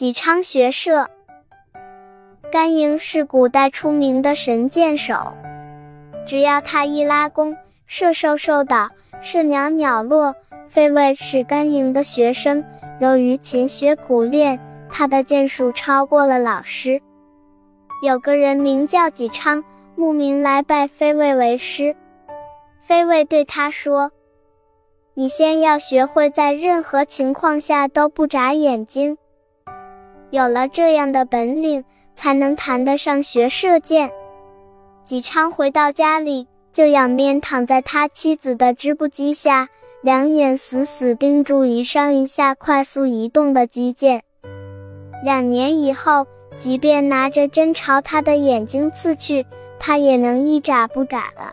己昌学射。甘营是古代出名的神箭手，只要他一拉弓，射兽兽倒，射鸟鸟落。飞卫是甘营的学生，由于勤学苦练，他的箭术超过了老师。有个人名叫己昌，慕名来拜飞卫为师。飞卫对他说：“你先要学会在任何情况下都不眨眼睛，有了这样的本领。”才能谈得上学射箭。纪昌回到家里，就仰面躺在他妻子的织布机下，两眼死死盯住一上一下快速移动的机箭。两年以后，即便拿着针朝他的眼睛刺去，他也能一眨不眨了。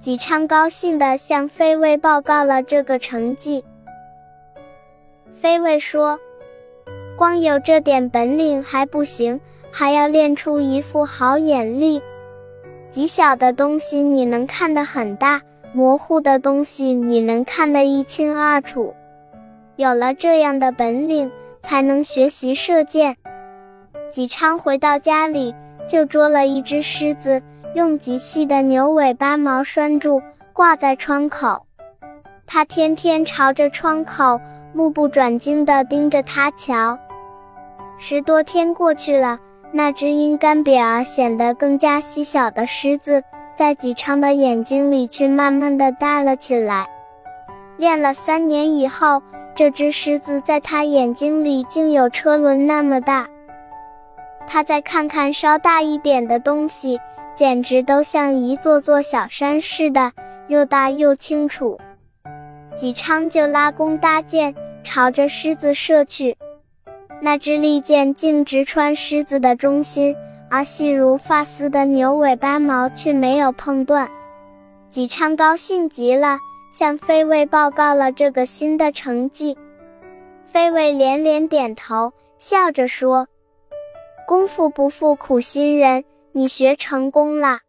纪昌高兴地向飞卫报告了这个成绩。飞卫说：“光有这点本领还不行。”还要练出一副好眼力，极小的东西你能看得很大，模糊的东西你能看得一清二楚。有了这样的本领，才能学习射箭。纪昌回到家里，就捉了一只狮子，用极细的牛尾巴毛拴住，挂在窗口。他天天朝着窗口，目不转睛地盯着它瞧。十多天过去了。那只因干瘪而显得更加细小的狮子，在纪昌的眼睛里却慢慢的大了起来。练了三年以后，这只狮子在他眼睛里竟有车轮那么大。他再看看稍大一点的东西，简直都像一座座小山似的，又大又清楚。纪昌就拉弓搭箭，朝着狮子射去。那支利箭径直穿狮子的中心，而细如发丝的牛尾巴毛却没有碰断。纪昌高兴极了，向飞卫报告了这个新的成绩。飞卫连连点头，笑着说：“功夫不负苦心人，你学成功了。”